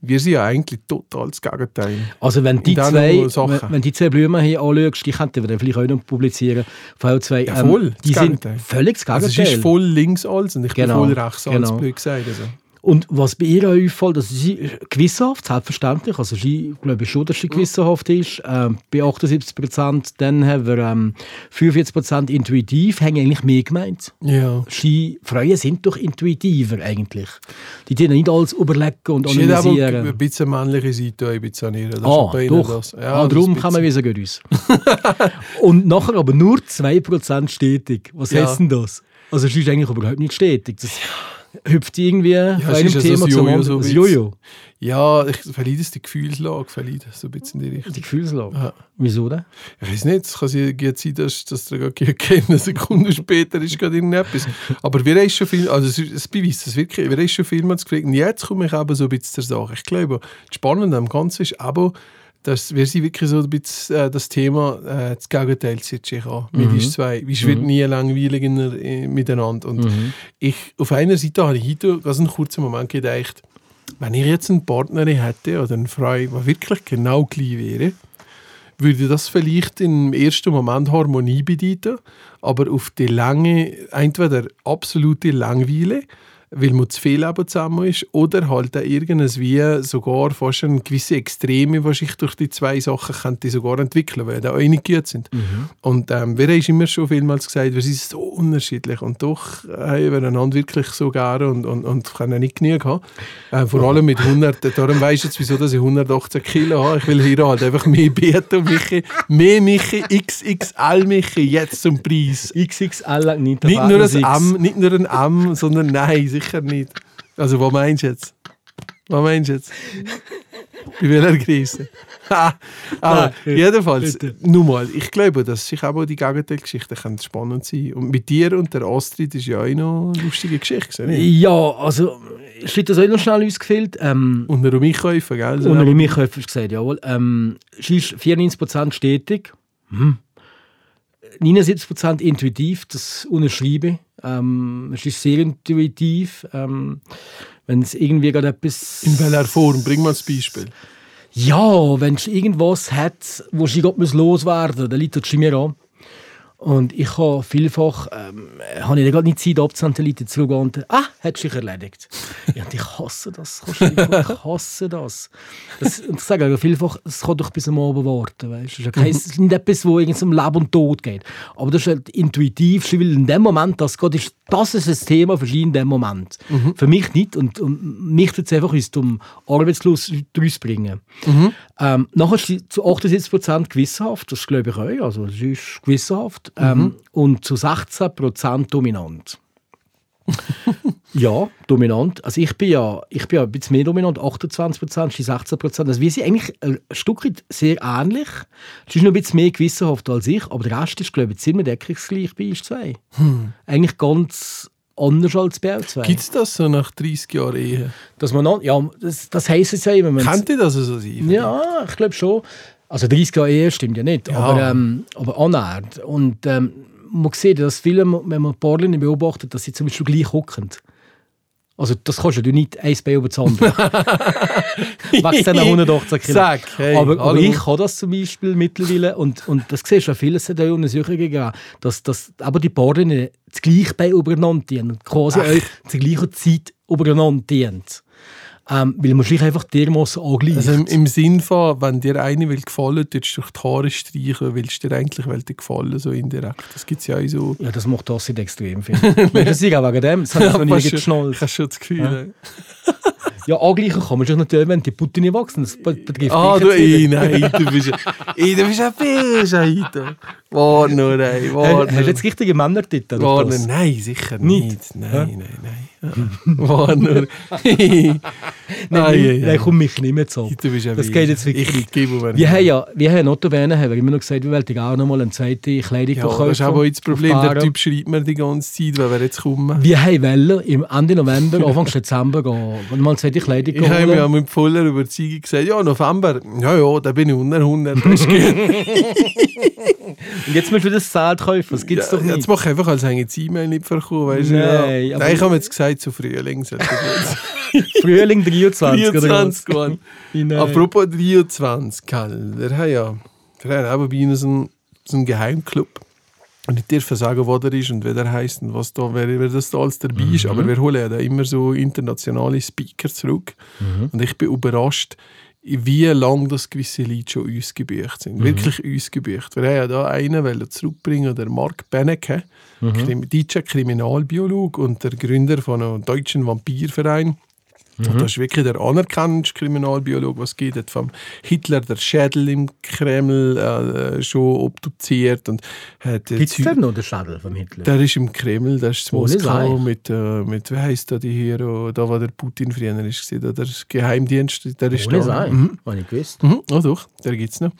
[SPEAKER 3] wir sind ja eigentlich total das Gegenteil.
[SPEAKER 4] Also wenn die, zwei, wenn, wenn die zwei Blumen hier anschaust, die könnten wir dann vielleicht auch noch publizieren. V2,
[SPEAKER 3] Ja, voll,
[SPEAKER 4] die
[SPEAKER 3] das
[SPEAKER 4] sind
[SPEAKER 3] Gegenteil.
[SPEAKER 4] völlig das
[SPEAKER 3] Also
[SPEAKER 4] Gegenteil.
[SPEAKER 3] sie ist voll links als und ich
[SPEAKER 4] Genau,
[SPEAKER 3] bin voll rechts als,
[SPEAKER 4] genau.
[SPEAKER 3] blöd gesagt. Also.
[SPEAKER 4] Und was bei ihr auch auffällt, also sie ist gewissenhaft, selbstverständlich. Also sie glaube schon, dass sie gewissenhaft ist. Ähm, bei 78 Prozent. Dann haben wir ähm, 45 Prozent intuitiv, haben eigentlich mehr gemeint.
[SPEAKER 3] Ja.
[SPEAKER 4] Ski Freuen sind doch intuitiver eigentlich. Die tun nicht alles überlegen und
[SPEAKER 3] Sie hat aber
[SPEAKER 4] analysieren.
[SPEAKER 3] ein bisschen männliche Seite ein bisschen an ihr. Das ist
[SPEAKER 4] Ah, doch.
[SPEAKER 3] das. Ja,
[SPEAKER 4] ah, darum kann man
[SPEAKER 3] ein
[SPEAKER 4] wie sagen uns. und nachher aber nur 2% stetig. Was
[SPEAKER 3] Ja.
[SPEAKER 4] heißt denn das? Also es ist eigentlich überhaupt nicht stetig. Das hüpft irgendwie
[SPEAKER 3] es
[SPEAKER 4] von einem
[SPEAKER 3] ja
[SPEAKER 4] Thema
[SPEAKER 3] das
[SPEAKER 4] zum
[SPEAKER 3] Jojo
[SPEAKER 4] anderen.
[SPEAKER 3] so
[SPEAKER 4] das. Jojo,
[SPEAKER 3] Ja, ich verliere das die Gefühlslage, verliere das so ein bisschen in die Richtung.
[SPEAKER 4] die Gefühlslage.
[SPEAKER 3] Ja.
[SPEAKER 4] Wieso denn?
[SPEAKER 3] Ich weiß nicht, es kann sein, dass, dass der gerade eine Sekunde später ist gerade irgendetwas. Aber wir haben schon viel, also es, beweist es wirklich, wir haben schon vielmals gefragt, und jetzt komme ich eben so ein bisschen zur Sache. Ich glaube, das Spannende am Ganzen ist aber, dass wir sind wirklich so ein bisschen äh, das Thema, äh, das Gegenteil sich an, mit uns zwei. Es wird nie langweilig äh, miteinander. Und ich, auf einer Seite habe ich heute ganz einen kurzen Moment gedacht, wenn ich jetzt eine Partnerin hätte oder eine Frau, die wirklich genau gleich wäre, würde das vielleicht im ersten Moment Harmonie bedeuten, aber auf die Länge entweder absolute Langweile, weil man zu viel eben zusammen ist, oder halt auch irgendwas wie sogar fast eine gewisse Extreme, die sich durch die zwei Sachen könnte sogar entwickeln, weil die auch nicht gut sind. Und ähm, wir haben immer schon vielmals gesagt, wir sind so unterschiedlich. Und doch haben wir einander wirklich so gerne und, und, und können nicht genug haben. Äh, vor allem mit 100, darum weisst du jetzt, wieso dass ich 118 Kilo habe. Ich will hier halt einfach mehr bieten, Michi. Mehr Michi, XXL Michi, jetzt zum Preis.
[SPEAKER 4] XXL nicht.
[SPEAKER 3] Nicht nur, ein M, nicht nur ein M, sondern nein, sicher nicht. Also, was meinst du jetzt? Was meinst du jetzt? Bei welcher Krise? Aber
[SPEAKER 4] Nein,
[SPEAKER 3] jedenfalls, nun mal, ich glaube, dass sich auch die Gegenteilgeschichten können spannend sein Und mit dir und der Astrid ist ja auch noch eine lustige Geschichte. Nicht?
[SPEAKER 4] Ja, also, steht das auch noch schnell ausgefüllt. Ähm,
[SPEAKER 3] Und eine Einkäufe, gell? So
[SPEAKER 4] Unter dem Michael hast gesagt, jawohl. Ähm, sie ist 94% stetig. Hm. 79% intuitiv, das unterschreibe. Ähm, es ist sehr intuitiv. Ähm, wenn es irgendwie gerade etwas...
[SPEAKER 3] In welcher Form? Bring mal ein Beispiel.
[SPEAKER 4] Ja, wenn es irgendwas hat, wo sie gerade loswerden muss, dann liegt sie mir an. Und ich habe vielfach, ähm, habe ich dann nicht Zeit abzuhanden, dann liegt sie zurück und ah, hat sich erledigt. ja, und ich hasse das, ich hasse das. das und ich sage auch vielfach, es kann doch bis am Abend warten, weißt du. Es ist ja kein- es ist nicht etwas, wo irgendwie um Leben und Tod geht. Aber das ist halt intuitiv, will in dem Moment, das geht, ist, das ist ein Thema für sie in dem Moment. Für mich nicht und, und mich tut es einfach uns um arbeitslos rausbringen. Ähm, nachher ist sie zu 78% gewissenhaft, das glaube ich auch, also sie ist gewissenhaft. Ähm, und zu 16% dominant. ja, dominant. Also ich bin ja, ich bin ja ein bisschen mehr dominant, 28%, sie 16%. Also wir sind eigentlich ein Stück weit sehr ähnlich. Sie ist noch ein bisschen mehr gewissenhaft als ich, aber der Rest ist, glaube ich, ziemlich deckungsgleich bei uns zwei. Eigentlich ganz anders als bei uns zwei.
[SPEAKER 3] Gibt es das so nach 30 Jahren Ehe?
[SPEAKER 4] Dass man noch, ja, das, das heisst es ja immer. wenn's-
[SPEAKER 3] Könnte das so sein?
[SPEAKER 4] ja, ich glaube schon. Also 30 Jahre Ehe stimmt ja nicht,
[SPEAKER 3] Ja.
[SPEAKER 4] aber, ähm, aber annähernd. Und ähm, man sieht, dass viele, wenn man Paarlinge beobachtet, dass sie zum Beispiel gleich hocken. Also das kannst du nicht eins Bein über das andere. Wegen diesen 118 Kilo.
[SPEAKER 3] Sag, hey,
[SPEAKER 4] aber, aber ich kann das zum Beispiel mittlerweile und, und das siehst du auch viele, hat auch Untersuchungen gegeben, dass, dass aber die Paarlinge das gleiche Bein übereinander dienen und quasi auch zur gleichen Zeit übereinander dienen. Ähm, weil man sich einfach dermaßen angleicht.
[SPEAKER 3] Also im, im Sinn von, wenn dir eine will gefallen, du durch die Haare streichen, willst du dir eigentlich will dir gefallen, so indirekt. Das gibt es ja auch so.
[SPEAKER 4] Ja, das macht das nicht extrem viel. das ist auch wegen dem, das habe ich noch nie geschnallt.
[SPEAKER 3] Ich habe schon das Gefühl.
[SPEAKER 4] Ja, angleichen kann man sich natürlich, wenn die Putte nicht wachsen. Das be- betrifft
[SPEAKER 3] Ah,
[SPEAKER 4] dich
[SPEAKER 3] du, ey,
[SPEAKER 4] nicht.
[SPEAKER 3] nein, du bist ja, ey, du bist ein Fisch, Alter. War nur, ey, war
[SPEAKER 4] Hast du jetzt richtige Männer dort? oder
[SPEAKER 3] War
[SPEAKER 4] was?
[SPEAKER 3] nur, nein, sicher
[SPEAKER 4] Nicht?
[SPEAKER 3] nicht. Nein, nein, nein. War nur.
[SPEAKER 4] Nein,
[SPEAKER 3] Nein,
[SPEAKER 4] nein, komm mich nicht mehr zu.
[SPEAKER 3] Du bist
[SPEAKER 4] Das geht jetzt wirklich
[SPEAKER 3] Ich
[SPEAKER 4] nicht.
[SPEAKER 3] gebe
[SPEAKER 4] Wir haben ja, wir haben notabene haben wir immer noch gesagt, wir wollten auch noch mal eine zweite Kleidung
[SPEAKER 3] Ja,
[SPEAKER 4] verkaufen.
[SPEAKER 3] das ist aber jetzt das Problem. Der. Typ schreibt mir die ganze Zeit, wenn wir jetzt kommen.
[SPEAKER 4] Wir haben wollen im Ende November, Anfang Dezember gehen, mal eine zweite Kleidung
[SPEAKER 3] Ich habe
[SPEAKER 4] holen.
[SPEAKER 3] mir ja mit voller Überzeugung gesagt, ja, November, ja, ja, da bin ich unter 100. Das ist gut.
[SPEAKER 4] Und jetzt musst du das Zelt kaufen, das gibt es
[SPEAKER 3] ja,
[SPEAKER 4] doch nicht.
[SPEAKER 3] Jetzt mache ich einfach, als hätte ich das E-Mail nicht verkommen. Weißt du,
[SPEAKER 4] Nein,
[SPEAKER 3] ja. Nein, ich habe jetzt gesagt, zu Frühling
[SPEAKER 4] Frühling 23 oder was?
[SPEAKER 3] 23 geworden.
[SPEAKER 4] Nein.
[SPEAKER 3] Apropos 23, Karl, wir haben ja wir haben auch bei so einen, so einen Geheimclub. Und ich darf sagen, wo der ist und wer der heisst und was da, wer, wer das da alles dabei ist. Aber wir holen ja da immer so internationale Speaker zurück. Und ich bin überrascht, wie lange das gewisse Leute schon uns sind. Wirklich uns. Wir haben ja da einen zurückbringen, der Mark Benecke, Krim- deutscher Kriminalbiologe und der Gründer von einem deutschen Vampirverein. Und das ist wirklich der anerkannendste Kriminalbiologe, was es gibt. Hat vom Hitler der Schädel im Kreml äh, schon obduziert. Und hat
[SPEAKER 4] Gibt es denn noch den Schädel vom Hitler?
[SPEAKER 3] der ist im Kreml, der ist in Moskau mit, äh, mit, wie heisst da die Hero, da war der Putin früher ist, da der Geheimdienst, der ist
[SPEAKER 4] Ohne
[SPEAKER 3] da.
[SPEAKER 4] sein,
[SPEAKER 3] Mhm.
[SPEAKER 4] habe ich gewusst.
[SPEAKER 3] Mhm. Oh doch, der gibt's noch.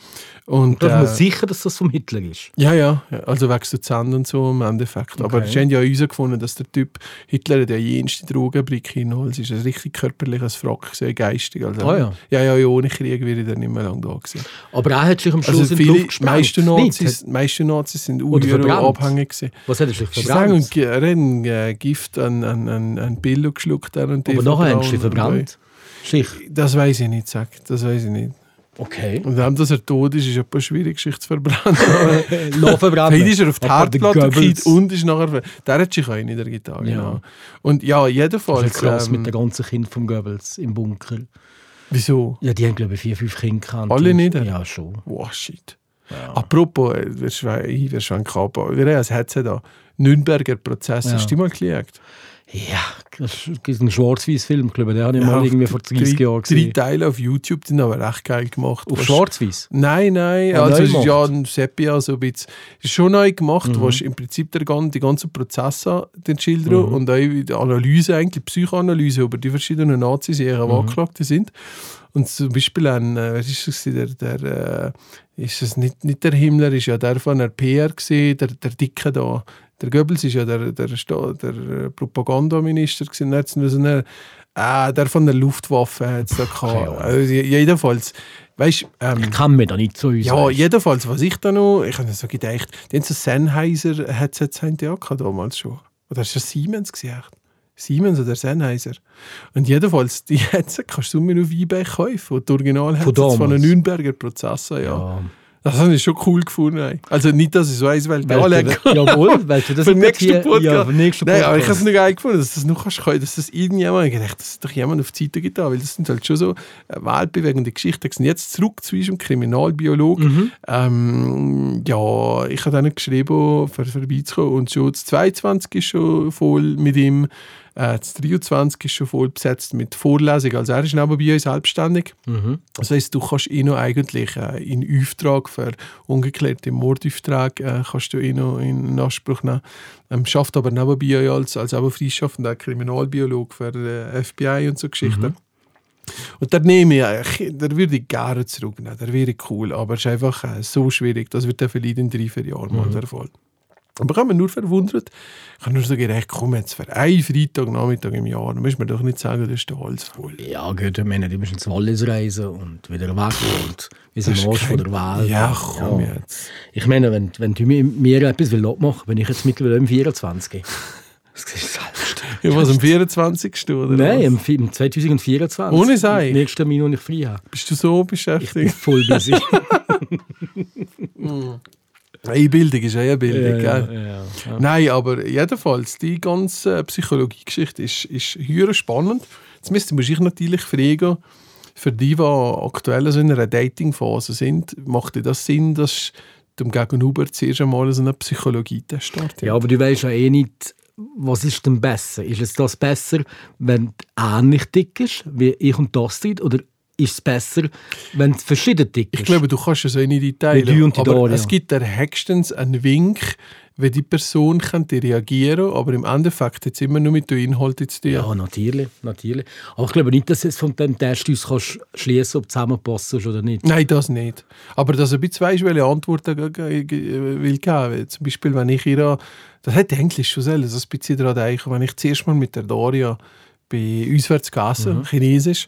[SPEAKER 3] Und,
[SPEAKER 4] Da ist man
[SPEAKER 3] äh,
[SPEAKER 4] sicher, dass das vom Hitler ist.
[SPEAKER 3] ja, ja, also wegen so Zahn und so im Endeffekt. Aber
[SPEAKER 4] Okay.
[SPEAKER 3] es haben ja herausgefunden, dass der Typ Hitler ja jenste Drogenbrick hinholt. Es ist ein richtig körperliches Frack, sehr geistig. Also,
[SPEAKER 4] Ah, ja.
[SPEAKER 3] ja, ja, ja, ohne Krieg wäre ich dann nicht mehr lange da gewesen.
[SPEAKER 4] Aber er hat sich am Schluss
[SPEAKER 3] Also
[SPEAKER 4] in die
[SPEAKER 3] viele,
[SPEAKER 4] Luft gesprengt.
[SPEAKER 3] meiste? Nazis, meiste Nazis sind abhängig gewesen.
[SPEAKER 4] Was hat er sich
[SPEAKER 3] Ich sagen,
[SPEAKER 4] verbrannt?
[SPEAKER 3] und er hat ein Gift an, an, an, an Pillow geschluckt. Und die
[SPEAKER 4] Aber nachher haben sie verbrannt. Sich.
[SPEAKER 3] Das weiß ich nicht, sag. Das weiß ich nicht.
[SPEAKER 4] Okay.
[SPEAKER 3] Und wenn dass er tot ist, ist etwas schwierig, sich zu verbrennen.
[SPEAKER 4] Noch verbrannt.
[SPEAKER 3] Heute ist er auf die Herdplatte und ist nachher... Der hat sich auch in der Gitarre,
[SPEAKER 4] Ja.
[SPEAKER 3] genau. Und ja,
[SPEAKER 4] Das
[SPEAKER 3] jedenfalls...
[SPEAKER 4] ist krass
[SPEAKER 3] ähm,
[SPEAKER 4] mit den ganzen Kindern vom Goebbels im Bunker.
[SPEAKER 3] Wieso?
[SPEAKER 4] Ja, die haben, glaube ich, vier, fünf Kinder gehabt.
[SPEAKER 3] Alle nicht?
[SPEAKER 4] Ja, schon.
[SPEAKER 3] Wow, shit. Apropos, äh, wir schweigen wir schweigen ab. Wir haben ein Hetze da. Nürnberger Prozess,
[SPEAKER 4] Ja.
[SPEAKER 3] hast du mal geschaut?
[SPEAKER 4] Ja, das ist ein Schwarz-Weiß-Film, glaube ich. Den habe ich mal irgendwie vor 30
[SPEAKER 3] drei,
[SPEAKER 4] Jahren
[SPEAKER 3] Drei
[SPEAKER 4] gesehen.
[SPEAKER 3] Teile auf YouTube, die sind aber recht geil gemacht.
[SPEAKER 4] Auf Schwarz-Weiß?
[SPEAKER 3] Nein, nein,
[SPEAKER 4] Ah,
[SPEAKER 3] also es ist ja ein Sepia so ein bisschen. Ist schon neu gemacht,
[SPEAKER 4] Mhm.
[SPEAKER 3] wo im Prinzip der, die ganzen Prozesse den schildern
[SPEAKER 4] Mhm.
[SPEAKER 3] und auch die Analyse, eigentlich die Psychoanalyse über die verschiedenen Nazis, die
[SPEAKER 4] Mhm.
[SPEAKER 3] Angeklagte sind. Und zum Beispiel ein, äh, was ist das, der, der äh, ist es nicht, nicht der Himmler, ist ja der von der PR gesehen, der, der Dicke da. Der Goebbels ist ja der, der, der äh, Propagandaminister gewesen. So eine, äh, der von der Luftwaffe hat's da gehabt. Also, jedenfalls, weißt ähm,
[SPEAKER 4] Ich kann mir da nicht so
[SPEAKER 3] ja, jedenfalls, was ich da noch, ich habe so gedacht, die haben so Sennheiser Headsets haben die auch gehabt damals schon. Oder ist das Siemens echt? Siemens oder Sennheiser. Und jedenfalls, die Headsets kannst du nur auf Ebay kaufen, die Original-Headsets von, einem Nürnberger Prozessor, ja.
[SPEAKER 4] Ja.
[SPEAKER 3] Das habe ich schon cool gefunden. ey. Also nicht, dass ich so eins weil
[SPEAKER 4] du, jawohl, weil du das
[SPEAKER 3] für nächsten
[SPEAKER 4] hier-
[SPEAKER 3] Podcast.
[SPEAKER 4] Ja, nächsten
[SPEAKER 3] Nein, aber ich habe es
[SPEAKER 4] Podcast.
[SPEAKER 3] nicht geil gefunden, dass das noch kannst, dass das irgendjemand, ich gedacht, das ist doch jemand auf die Seite getan, weil das sind halt schon so äh, weltbewegende Geschichten. gewesen. Jetzt zurück zu unserem Kriminalbiologen.
[SPEAKER 4] Mhm.
[SPEAKER 3] Ähm, ja, ich habe dann geschrieben, für vorbeizukommen und schon das 22 ist schon voll mit ihm, äh, das 23 ist schon voll besetzt mit Vorlesungen. Also er ist nebenbei uns selbstständig.
[SPEAKER 4] Mhm.
[SPEAKER 3] Das heisst, du kannst ihn noch eigentlich äh, in Auftrag für ungeklärte Mordauftrag äh, kannst du ihn noch in Anspruch nehmen. Ähm, schafft aber nebenbei als, als auch freischaffender Kriminalbiolog für äh, FBI und so Geschichten. Und da nehme ich, eigentlich- da würde ich gerne zurücknehmen. Der wäre cool, aber es ist einfach äh, so schwierig. Das wird dann vielleicht in drei, vier Jahren mal der Fall. Aber ich habe mich nur verwundert. Ich habe nur so gedacht, komm jetzt für einen Freitagnachmittag im Jahr, dann muss man doch nicht sagen, das ist der Hals voll.
[SPEAKER 4] Ja, gut, ich meine, die müssen ins Wallis reisen und wieder weg und wir sind Arsch von
[SPEAKER 3] kein-
[SPEAKER 4] der Welt.
[SPEAKER 3] Ja, komm
[SPEAKER 4] Ja.
[SPEAKER 3] jetzt.
[SPEAKER 4] Ich meine, wenn, wenn du mir, etwas will abmachen bin ich jetzt mittlerweile im 24. Das ist selbst.
[SPEAKER 3] Ja, was, am 24. oder
[SPEAKER 4] Nein,
[SPEAKER 3] was?
[SPEAKER 4] im, Vi- im 2024.
[SPEAKER 3] Ohne Sei.
[SPEAKER 4] Im nächsten Termin, den ich frei habe.
[SPEAKER 3] Bist du so
[SPEAKER 4] Ich bin
[SPEAKER 3] beschäftigt?
[SPEAKER 4] voll busy.
[SPEAKER 3] Einbildung ist eh eine Bildung,
[SPEAKER 4] ja, ja, ja.
[SPEAKER 3] Nein, aber jedenfalls, die ganze Psychologie-Geschichte ist, ist höher spannend. Jetzt müsste sich natürlich fragen, für die, die aktuell so in einer Dating-Phase sind, macht das Sinn, dass dem Gegenüber zuerst einmal so einen Psychologietest startet?
[SPEAKER 4] Ja, aber du weißt ja eh nicht, was ist denn besser? Ist es das besser, wenn du ähnlich dick ist, wie ich und Astrid, oder ist es besser, wenn du verschieden dick ist?
[SPEAKER 3] Ich glaube, du kannst es auch nicht
[SPEAKER 4] Wie
[SPEAKER 3] teilen.
[SPEAKER 4] die
[SPEAKER 3] aber es gibt da höchstens einen Wink, wenn die Person könnte reagieren aber im Endeffekt hat es immer nur mit den Inhalten zu tun.
[SPEAKER 4] Ja, natürlich, natürlich. Aber ich glaube nicht, dass du jetzt von dem Test aus kannst schließen, ob du zusammenpasst oder nicht.
[SPEAKER 3] Nein, das nicht. Aber dass du ein bisschen weißt, welche Antworten will geben. Zum Beispiel, wenn ich ihr, das hätte eigentlich schon sollen, so ein bisschen daran denken, wenn ich zuerst mal mit der Daria bei auswärts gegessen, chinesisch,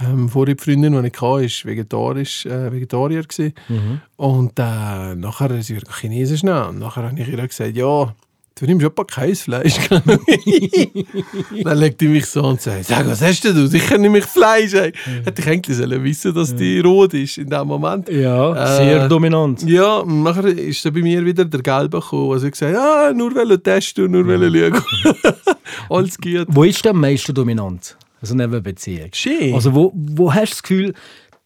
[SPEAKER 3] ähm, vorher die Freundin, die ich hatte, ist vegetarisch, äh, Vegetarier gewesen. Und äh, nachher sie chinesisch nehmen. Und nachher habe ich ihr gesagt, ja, du nimmst aber kein Fleisch. Dann legt die mich so und sagt, sag, was hast du? Sicher nehme ich Fleisch. Ey. Hätte ich eigentlich sollen wissen dass die rot ist in dem Moment.
[SPEAKER 4] Ja,
[SPEAKER 3] Äh,
[SPEAKER 4] sehr dominant.
[SPEAKER 3] Ja, und nachher ist dann bei mir wieder der Gelbe gekommen. Also ich gesagt, ah, nur weil testen, nur weil schauen. Alles gut.
[SPEAKER 4] Wo ist der am meisten dominant? Also neben Beziehung.
[SPEAKER 3] Schön.
[SPEAKER 4] Also wo, wo hast du das Gefühl,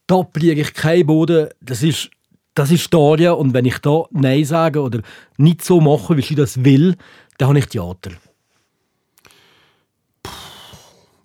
[SPEAKER 4] da pliege ich keinen Boden, das ist, das ist Daria und wenn ich da Nein sage oder nicht so mache, wie sie das will, dann habe ich Theater.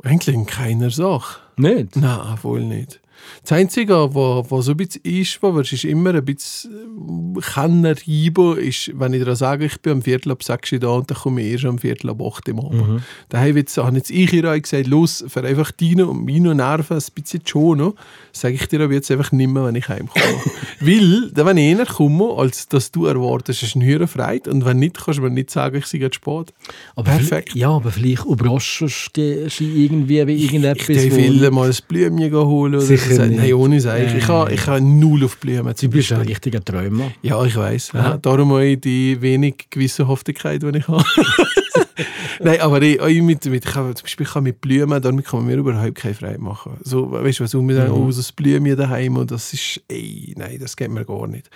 [SPEAKER 3] Eigentlich in keiner Sache.
[SPEAKER 4] Nicht?
[SPEAKER 3] Nein, wohl nicht. Das Einzige, was, was so ein bisschen ist, was ist immer ein bisschen äh, Kenner reiben, ist, wenn ich dir sage, ich bin am Viertel ab sechs Uhr da und dann komme ich erst am Viertel ab acht Uhr am Abend.
[SPEAKER 4] Mhm.
[SPEAKER 3] Jetzt, habe jetzt ich ihr gesagt, los, für einfach deine und meine Nerven ein bisschen schonen, sage ich dir aber jetzt einfach nicht mehr, wenn ich heimkomme. Weil, wenn ich eher komme, als dass du erwartest, ist eine höhere Freude und wenn nicht, kannst du mir nicht sagen, ich sei jetzt spät.
[SPEAKER 4] Aber
[SPEAKER 3] Perfekt.
[SPEAKER 4] Ja, aber vielleicht überraschst du sie irgendwie bei irgendetwas.
[SPEAKER 3] Ich darf mal ein Blümchen holen oder
[SPEAKER 4] Sicher
[SPEAKER 3] so.
[SPEAKER 4] nicht.
[SPEAKER 3] Nein, ohne Seich. Ich habe ich habe null auf Blumen.
[SPEAKER 4] Du bist ein richtiger Träumer.
[SPEAKER 3] Ja, ich weiß. Ja. Darum auch die wenig Gewissenhaftigkeit, die ich habe. Nein, aber ich, ich mit, mit, ich habe, zum Beispiel ich kann mit Blumen, damit kann man mir überhaupt keine Freude machen. So, weißt du, was wir sagen, oh, so ein Blümchen daheim und das ist, ey, nein, das geht mir gar nicht.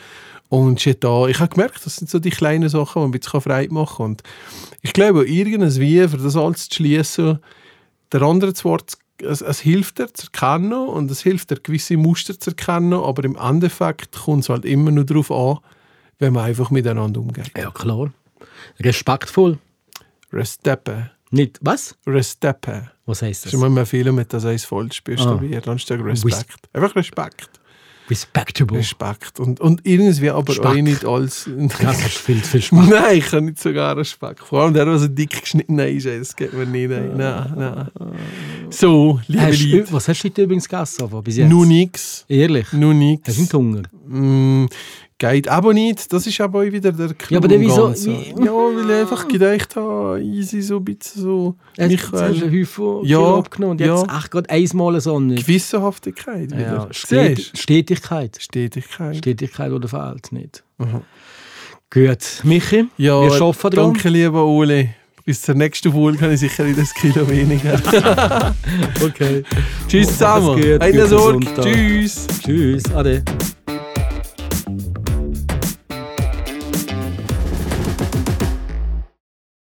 [SPEAKER 3] Und shit, da, ich habe gemerkt, das sind so die kleinen Sachen, die man ein bisschen Freude machen kann. Und ich glaube, irgendwie, für das alles zu schließen, der andere zu Wort es, es hilft dir zu erkennen und es hilft dir gewisse Muster zu erkennen, aber im Endeffekt kommt es halt immer nur darauf an, wenn man einfach miteinander umgeht.
[SPEAKER 4] Ja, klar. Respektvoll.
[SPEAKER 3] Resteppe.
[SPEAKER 4] Nicht, was?
[SPEAKER 3] Resteppe.
[SPEAKER 4] Was heisst
[SPEAKER 3] Das ist immer Fehler mit das eins falsch buchstabiert. Dann steht Respekt. Einfach Respekt.
[SPEAKER 4] Respectable.
[SPEAKER 3] Respekt. Und, und irgendwie aber
[SPEAKER 4] Speck.
[SPEAKER 3] auch nicht als.
[SPEAKER 4] Das hast viel viel Spaß.
[SPEAKER 3] Nein, ich kann nicht sogar Respekt. Vor allem der, der so dick geschnitten ist, das geht mir nicht. Nein, nein, nein. So, liebe
[SPEAKER 4] Hast,
[SPEAKER 3] Leute,
[SPEAKER 4] was hast du heute übrigens gegessen? aber Bis jetzt?
[SPEAKER 3] nur nix.
[SPEAKER 4] Ehrlich?
[SPEAKER 3] Nur nix.
[SPEAKER 4] Hast du nicht Hunger?
[SPEAKER 3] Mm, geht aber nicht. Das ist aber auch wieder der Clou
[SPEAKER 4] Ja, aber dann wieso- wie-
[SPEAKER 3] Ja, weil ich einfach gedacht habe, easy so ein bisschen so.
[SPEAKER 4] Hast du hast
[SPEAKER 3] Michael,
[SPEAKER 4] einen Haufen
[SPEAKER 3] Ja,
[SPEAKER 4] abgenommen und
[SPEAKER 3] ja.
[SPEAKER 4] jetzt echt gerade einmal so eine
[SPEAKER 3] Gewissenhaftigkeit wieder.
[SPEAKER 4] ja, Stet
[SPEAKER 3] du?
[SPEAKER 4] Stetigkeit.
[SPEAKER 3] Stetigkeit.
[SPEAKER 4] Stetigkeit oder fehlt nicht. Gut. Michi,
[SPEAKER 3] Ja,
[SPEAKER 4] wir arbeiten dran.
[SPEAKER 3] danke, lieber Uli. Bis zur nächsten Folge kann ich sicher wieder ein Kilo weniger.
[SPEAKER 4] Okay.
[SPEAKER 3] Tschüss zusammen.
[SPEAKER 4] gut,
[SPEAKER 3] Eine
[SPEAKER 4] guten
[SPEAKER 3] Sorge. Tschüss.
[SPEAKER 4] Tschüss. Ade.